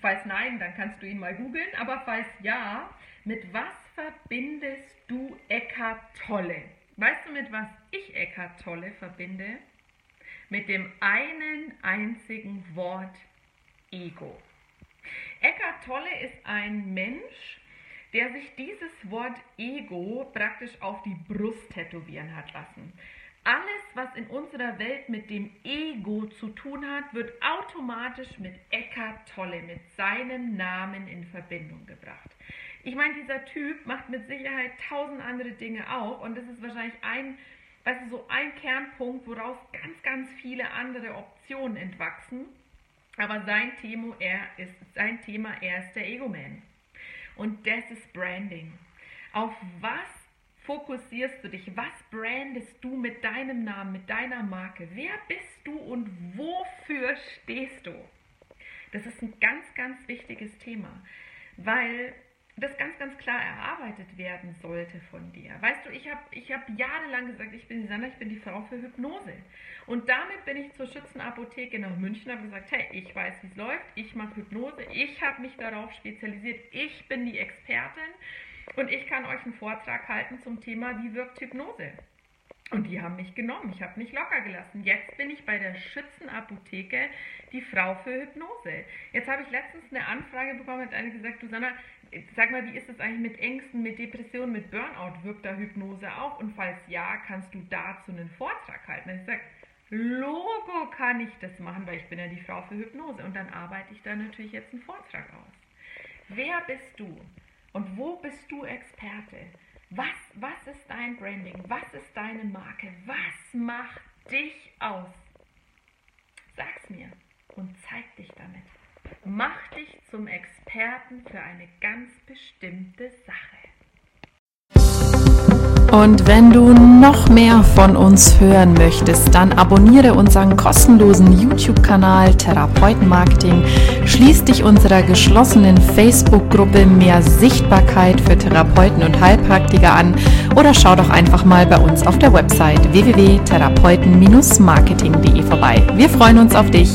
Falls nein, dann kannst du ihn mal googeln. Aber falls ja, mit was verbindest du Eckhart Tolle? Weißt du, mit was ich Eckhart Tolle verbinde? Mit dem einen einzigen Wort Ego. Eckhart Tolle ist ein Mensch, der sich dieses Wort Ego praktisch auf die Brust tätowieren hat lassen. Alles, was in unserer Welt mit dem Ego zu tun hat, wird automatisch mit Eckhart Tolle, mit seinem Namen in Verbindung gebracht. Ich meine, dieser Typ macht mit Sicherheit tausend andere Dinge auch und das ist wahrscheinlich ein, weißt du, so ein Kernpunkt, woraus ganz, ganz viele andere Optionen entwachsen. Aber sein Thema, er ist, sein Thema, er ist der Ego-Man. Und das ist Branding. Auf was fokussierst du dich? Was brandest du mit deinem Namen, mit deiner Marke? Wer bist du und wofür stehst du? Das ist ein ganz, ganz wichtiges Thema, weil das ganz, ganz klar erarbeitet werden sollte von dir. Weißt du, ich habe ich hab jahrelang gesagt, ich bin die Sandra, ich bin die Frau für Hypnose. Und damit bin ich zur Schützenapotheke nach München habe gesagt, hey, ich weiß, wie es läuft, ich mache Hypnose, ich habe mich darauf spezialisiert, ich bin die Expertin und ich kann euch einen Vortrag halten zum Thema, wie wirkt Hypnose. Und die haben mich genommen. Ich habe mich locker gelassen. Jetzt bin ich bei der Schützenapotheke, die Frau für Hypnose. Jetzt habe ich letztens eine Anfrage bekommen, hat eine gesagt, du Sanna, sag mal, wie ist es eigentlich mit Ängsten, mit Depressionen, mit Burnout? Wirkt da Hypnose auch? Und falls ja, kannst du dazu einen Vortrag halten? Und ich sage, Logo kann ich das machen, weil ich bin ja die Frau für Hypnose. Und dann arbeite ich da natürlich jetzt einen Vortrag aus. Wer bist du? Und wo bist du Experte? Was, was ist dein Branding? Was ist deine Marke? Was macht dich aus? Sag's mir und zeig dich damit. Mach dich zum Experten für eine ganz bestimmte Sache. Und wenn du noch mehr von uns hören möchtest, dann abonniere unseren kostenlosen YouTube-Kanal Therapeutenmarketing, schließ dich unserer geschlossenen Facebook-Gruppe Mehr Sichtbarkeit für Therapeuten und Heilpraktiker an oder schau doch einfach mal bei uns auf der Website www.therapeuten-marketing.de vorbei. Wir freuen uns auf dich.